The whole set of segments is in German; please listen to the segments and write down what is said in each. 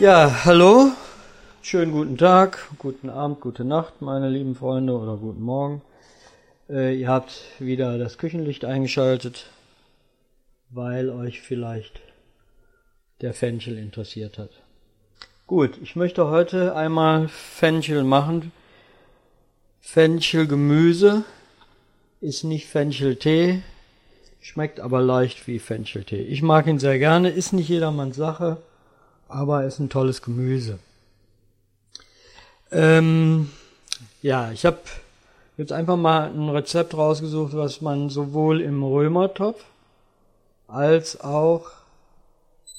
Ja, hallo. Schönen guten Tag, guten Abend, gute Nacht, meine lieben Freunde, oder guten Morgen. Äh, ihr habt wieder das Küchenlicht eingeschaltet, weil euch vielleicht der Fenchel interessiert hat. Gut, ich möchte heute einmal Fenchel machen. Fenchelgemüse ist nicht Fencheltee, schmeckt aber leicht wie Fencheltee. Ich mag ihn sehr gerne, ist nicht jedermanns Sache aber ist ein tolles Gemüse. Ähm, ja, ich habe jetzt einfach mal ein Rezept rausgesucht, was man sowohl im Römertopf als auch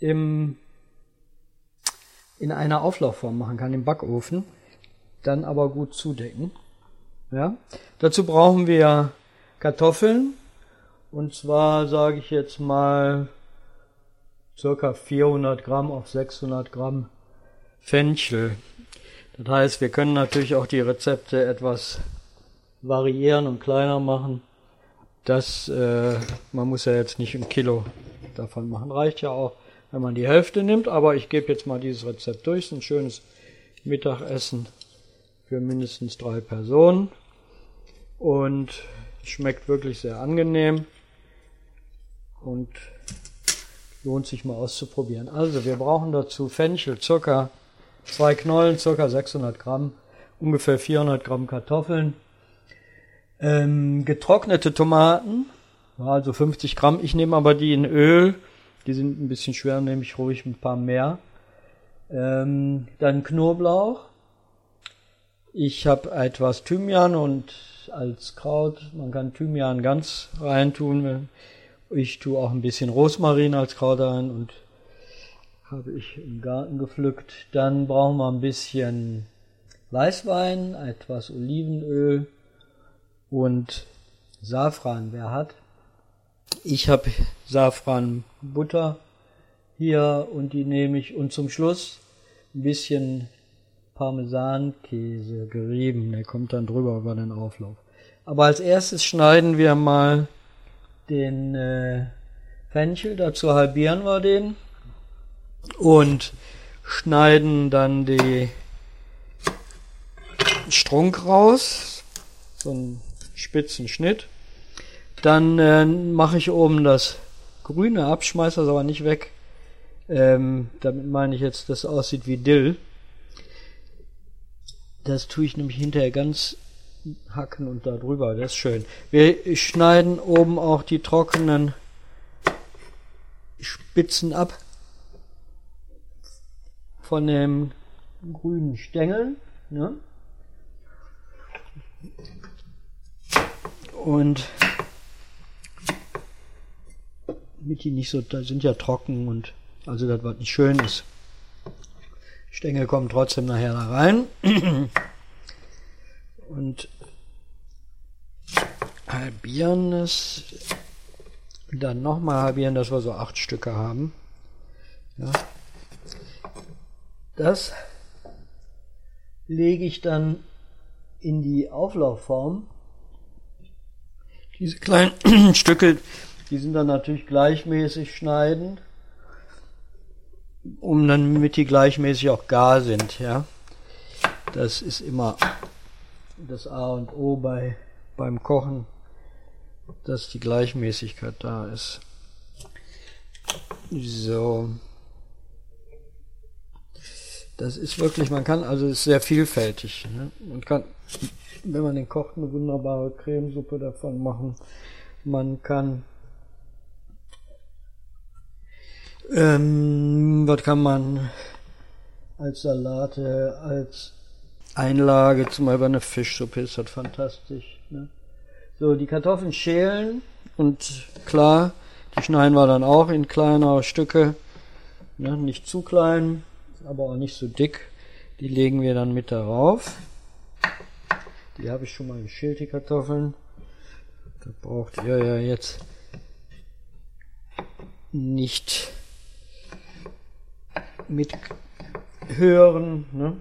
im, in einer Auflaufform machen kann, im Backofen, dann aber gut zudecken. Ja? Dazu brauchen wir Kartoffeln, und zwar sage ich jetzt mal circa 400 Gramm auf 600 Gramm Fenchel. Das heißt, wir können natürlich auch die Rezepte etwas variieren und kleiner machen. Das, äh, man muss ja jetzt nicht ein Kilo davon machen. Reicht ja auch, wenn man die Hälfte nimmt. Aber ich gebe jetzt mal dieses Rezept durch. Ein schönes Mittagessen für mindestens drei Personen. Und schmeckt wirklich sehr angenehm. Und lohnt sich mal auszuprobieren. Also wir brauchen dazu Fenchel, Zucker, zwei Knollen, circa 600 Gramm, ungefähr 400 Gramm Kartoffeln, ähm, getrocknete Tomaten, also 50 Gramm. Ich nehme aber die in Öl, die sind ein bisschen schwer, nehme ich ruhig ein paar mehr. Ähm, dann Knoblauch. Ich habe etwas Thymian und als Kraut, man kann Thymian ganz reintun, ich tue auch ein bisschen Rosmarin als Kraut ein und habe ich im Garten gepflückt. Dann brauchen wir ein bisschen Weißwein, etwas Olivenöl und Safran, wer hat. Ich habe Safranbutter hier und die nehme ich und zum Schluss ein bisschen Parmesankäse gerieben, der kommt dann drüber über den Auflauf. Aber als erstes schneiden wir mal den äh, Fenchel, dazu halbieren wir den und schneiden dann die Strunk raus, so einen spitzen Schnitt. Dann äh, mache ich oben das Grüne ab, schmeiße das aber nicht weg. Ähm, damit meine ich jetzt, das aussieht wie Dill. Das tue ich nämlich hinterher ganz hacken und da drüber. Das ist schön. Wir schneiden oben auch die trockenen Spitzen ab von dem grünen Stängel. Ne? Und damit die nicht so, da sind ja trocken und also das was nicht schön ist. Stängel kommen trotzdem nachher da rein. Und halbieren es, dann nochmal halbieren, dass wir so acht Stücke haben. Ja. Das lege ich dann in die Auflaufform. Diese kleinen Stücke, die sind dann natürlich gleichmäßig schneiden, um dann mit die gleichmäßig auch gar sind, ja. Das ist immer das A und O bei, beim Kochen dass die Gleichmäßigkeit da ist. So. Das ist wirklich, man kann, also ist sehr vielfältig. Ne? Man kann, wenn man den kocht, eine wunderbare Cremesuppe davon machen. Man kann, ähm, was kann man als Salate, als Einlage, zum Beispiel eine Fischsuppe ist das fantastisch. Ne? So, die Kartoffeln schälen und klar, die schneiden wir dann auch in kleinere Stücke. Ne, nicht zu klein, aber auch nicht so dick. Die legen wir dann mit darauf. Die habe ich schon mal geschält, die Kartoffeln. Da braucht ihr ja jetzt nicht mit hören. Ne?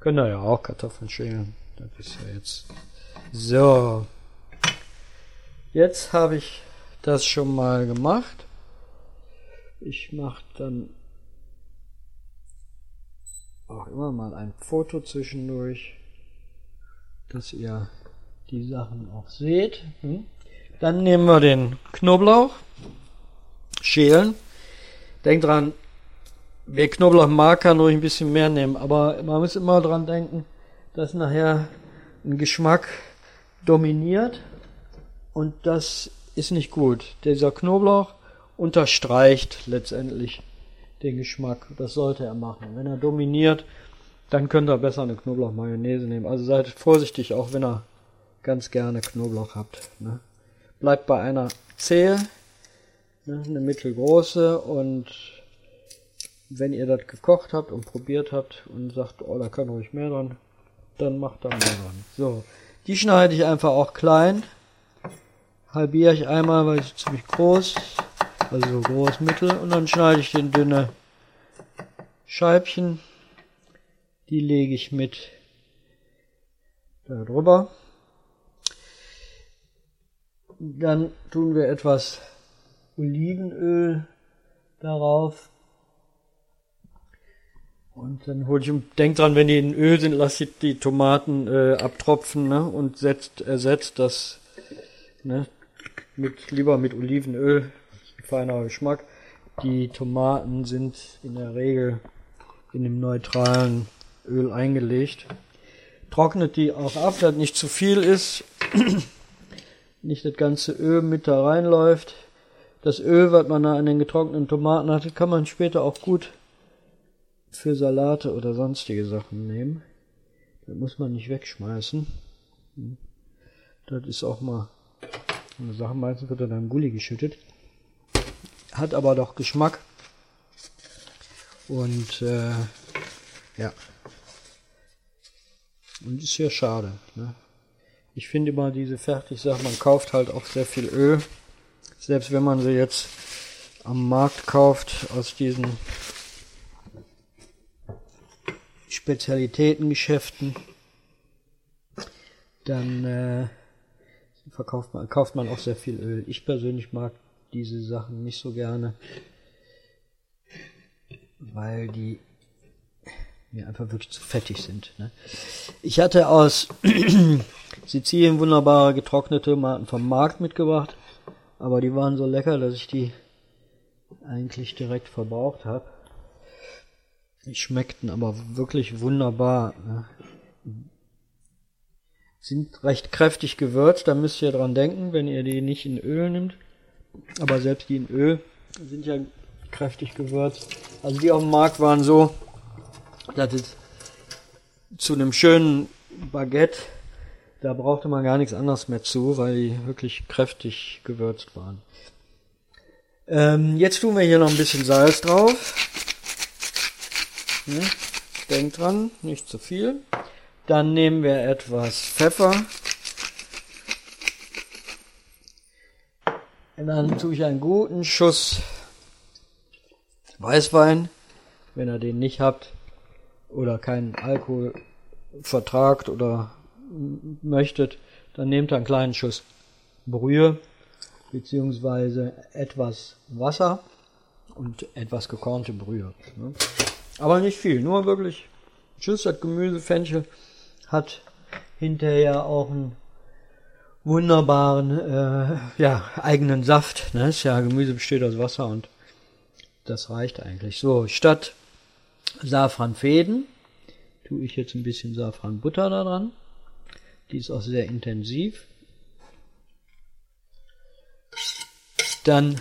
Könnt ihr ja auch Kartoffeln schälen. Das ist ja jetzt so. Jetzt habe ich das schon mal gemacht. Ich mache dann auch immer mal ein Foto zwischendurch, dass ihr die Sachen auch seht. Hm? Dann nehmen wir den Knoblauch, schälen. Denkt dran, wer Knoblauch mag, kann ruhig ein bisschen mehr nehmen, aber man muss immer dran denken, dass nachher ein Geschmack dominiert und das ist nicht gut. Dieser Knoblauch unterstreicht letztendlich den Geschmack. Das sollte er machen. Wenn er dominiert, dann könnt ihr besser eine Knoblauch-Mayonnaise nehmen. Also seid vorsichtig, auch wenn ihr ganz gerne Knoblauch habt. Ne? Bleibt bei einer Zehe, ne, eine mittelgroße und wenn ihr das gekocht habt und probiert habt und sagt, oh, da kann ruhig mehr dran, dann macht da mehr dran. So, die schneide ich einfach auch klein. Halbiere ich einmal, weil sie ziemlich groß, also so groß mittel, und dann schneide ich den dünne Scheibchen. Die lege ich mit da drüber. Dann tun wir etwas Olivenöl darauf. Und dann hole ich denk dran, wenn die in Öl sind, lass ich die Tomaten äh, abtropfen ne? und setzt, ersetzt das ne? Mit, lieber mit Olivenöl, feiner Geschmack. Die Tomaten sind in der Regel in dem neutralen Öl eingelegt. Trocknet die auch ab, dass nicht zu viel ist, nicht das ganze Öl mit da reinläuft. Das Öl, was man da an den getrockneten Tomaten hatte, kann man später auch gut für Salate oder sonstige Sachen nehmen. Das muss man nicht wegschmeißen. Das ist auch mal eine Sache. Meistens wird dann Gulli geschüttet. Hat aber doch Geschmack. Und äh, ja. Und ist ja schade. Ne? Ich finde immer diese Fertigsachen, man kauft halt auch sehr viel Öl. Selbst wenn man sie jetzt am Markt kauft aus diesen Spezialitätengeschäften, dann äh, verkauft man, kauft man auch sehr viel Öl. Ich persönlich mag diese Sachen nicht so gerne, weil die mir einfach wirklich zu fettig sind. Ne? Ich hatte aus Sizilien wunderbare getrocknete Tomaten vom Markt mitgebracht, aber die waren so lecker, dass ich die eigentlich direkt verbraucht habe. Die schmeckten aber wirklich wunderbar. Ne? Sind recht kräftig gewürzt, da müsst ihr dran denken, wenn ihr die nicht in Öl nimmt. Aber selbst die in Öl sind ja kräftig gewürzt. Also die auf dem Markt waren so, dass es zu einem schönen Baguette, da brauchte man gar nichts anderes mehr zu, weil die wirklich kräftig gewürzt waren. Ähm, jetzt tun wir hier noch ein bisschen Salz drauf. Ne? Denkt dran, nicht zu viel. Dann nehmen wir etwas Pfeffer. Und dann tue ich einen guten Schuss Weißwein. Wenn ihr den nicht habt oder keinen Alkohol vertragt oder möchtet, dann nehmt einen kleinen Schuss Brühe beziehungsweise etwas Wasser und etwas gekornte Brühe. Ne? Aber nicht viel, nur wirklich Tschüss, das Gemüse, Fenchel hat hinterher auch einen wunderbaren äh, ja, eigenen Saft. Ne? Ja Gemüse besteht aus Wasser und das reicht eigentlich. So, statt Safranfäden tue ich jetzt ein bisschen Safranbutter da dran. Die ist auch sehr intensiv. Dann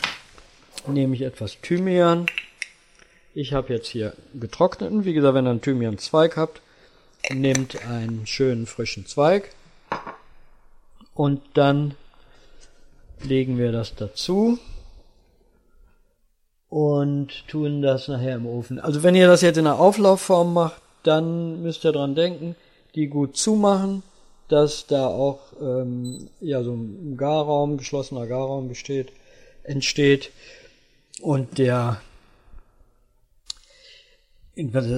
nehme ich etwas Thymian ich habe jetzt hier getrockneten. Wie gesagt, wenn ihr einen Thymian-Zweig habt, nehmt einen schönen frischen Zweig und dann legen wir das dazu und tun das nachher im Ofen. Also wenn ihr das jetzt in einer Auflaufform macht, dann müsst ihr dran denken, die gut zumachen, dass da auch ähm, ja so ein Garraum, geschlossener Garraum besteht, entsteht und der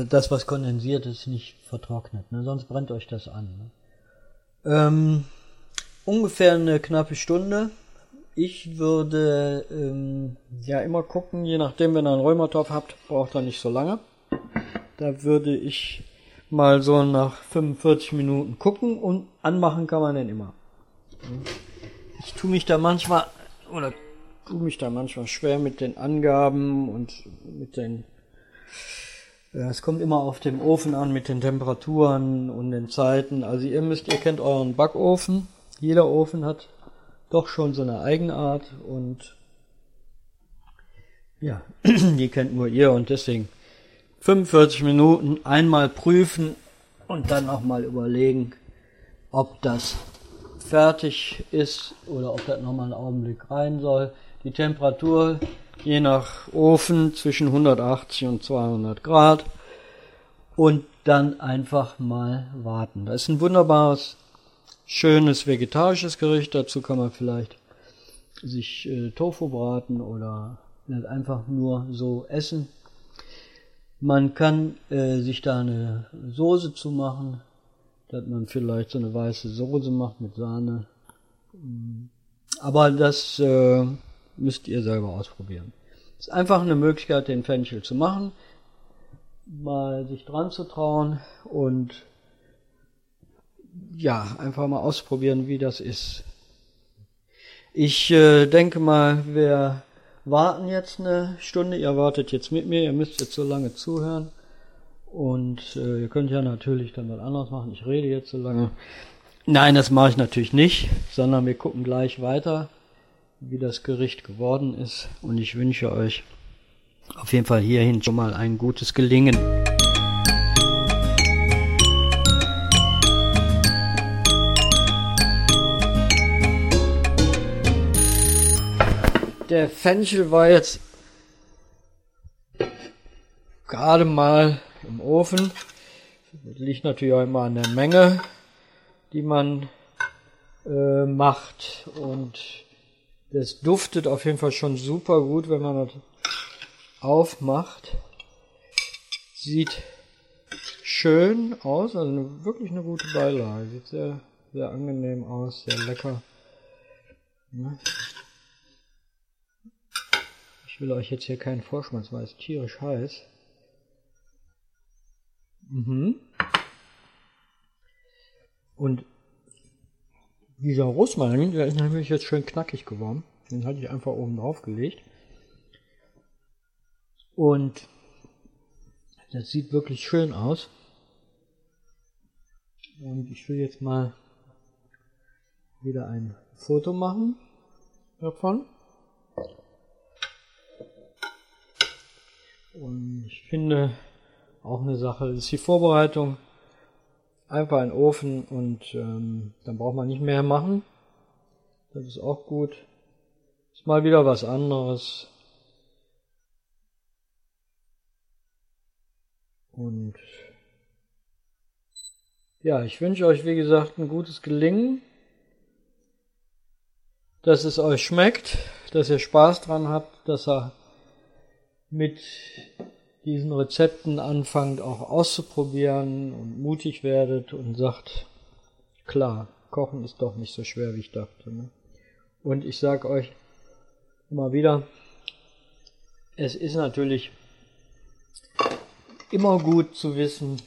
das, was kondensiert ist, nicht vertrocknet, ne? sonst brennt euch das an. Ne? Ähm, ungefähr eine knappe Stunde. Ich würde ähm, ja immer gucken, je nachdem, wenn ihr einen Römertopf habt, braucht er nicht so lange. da würde ich mal so nach 45 Minuten gucken und anmachen kann man den immer. Ich tue mich da manchmal oder tue mich da manchmal schwer mit den Angaben und mit den es kommt immer auf dem Ofen an mit den Temperaturen und den Zeiten. Also ihr müsst, ihr kennt euren Backofen. Jeder Ofen hat doch schon so eine Eigenart und ja, die kennt nur ihr und deswegen 45 Minuten einmal prüfen und dann auch mal überlegen, ob das fertig ist oder ob das nochmal einen Augenblick rein soll. Die Temperatur je nach Ofen zwischen 180 und 200 Grad und dann einfach mal warten. Das ist ein wunderbares, schönes vegetarisches Gericht. Dazu kann man vielleicht sich äh, Tofu braten oder einfach nur so essen. Man kann äh, sich da eine Soße zu machen, dass man vielleicht so eine weiße Soße macht mit Sahne. Aber das äh, müsst ihr selber ausprobieren. Es ist einfach eine Möglichkeit, den Fenchel zu machen, mal sich dran zu trauen und ja, einfach mal ausprobieren, wie das ist. Ich äh, denke mal, wer warten jetzt eine Stunde. Ihr wartet jetzt mit mir, ihr müsst jetzt so lange zuhören. Und äh, ihr könnt ja natürlich dann was anderes machen. Ich rede jetzt so lange. Nein, das mache ich natürlich nicht, sondern wir gucken gleich weiter, wie das Gericht geworden ist. Und ich wünsche euch auf jeden Fall hierhin schon mal ein gutes Gelingen. der Fenchel war jetzt gerade mal im Ofen. Das liegt natürlich auch immer an der Menge, die man äh, macht. Und das duftet auf jeden Fall schon super gut, wenn man das aufmacht. Sieht schön aus, also eine, wirklich eine gute Beilage. Sieht sehr, sehr angenehm aus, sehr lecker. Ja will euch jetzt hier keinen vorschmatzen, weil es tierisch heiß. Mhm. Und dieser Rosmarin, der ist natürlich jetzt schön knackig geworden. Den hatte ich einfach oben drauf gelegt. Und das sieht wirklich schön aus. Und ich will jetzt mal wieder ein Foto machen davon. Und ich finde auch eine Sache ist die Vorbereitung. Einfach ein Ofen und ähm, dann braucht man nicht mehr machen. Das ist auch gut. Ist mal wieder was anderes. Und ja, ich wünsche euch, wie gesagt, ein gutes Gelingen. Dass es euch schmeckt, dass ihr Spaß dran habt, dass er mit diesen Rezepten anfangt auch auszuprobieren und mutig werdet und sagt, klar, Kochen ist doch nicht so schwer, wie ich dachte. Ne? Und ich sage euch immer wieder, es ist natürlich immer gut zu wissen,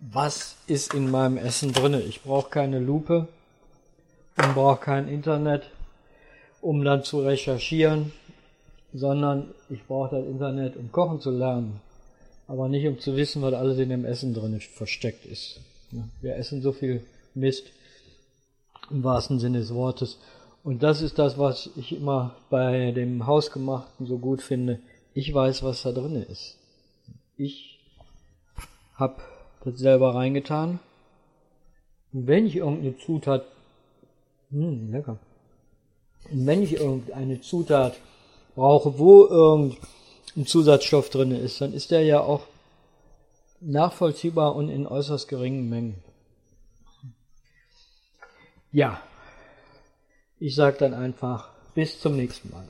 was ist in meinem Essen drinne. Ich brauche keine Lupe und brauche kein Internet, um dann zu recherchieren sondern ich brauche das Internet, um kochen zu lernen, aber nicht um zu wissen, was alles in dem Essen drin versteckt ist. Wir essen so viel Mist im wahrsten Sinne des Wortes. Und das ist das, was ich immer bei dem Hausgemachten so gut finde. Ich weiß, was da drin ist. Ich habe das selber reingetan. Und wenn ich irgendeine Zutat, mh, lecker. Und wenn ich irgendeine Zutat brauche, wo irgendein Zusatzstoff drin ist, dann ist der ja auch nachvollziehbar und in äußerst geringen Mengen. Ja, ich sage dann einfach bis zum nächsten Mal.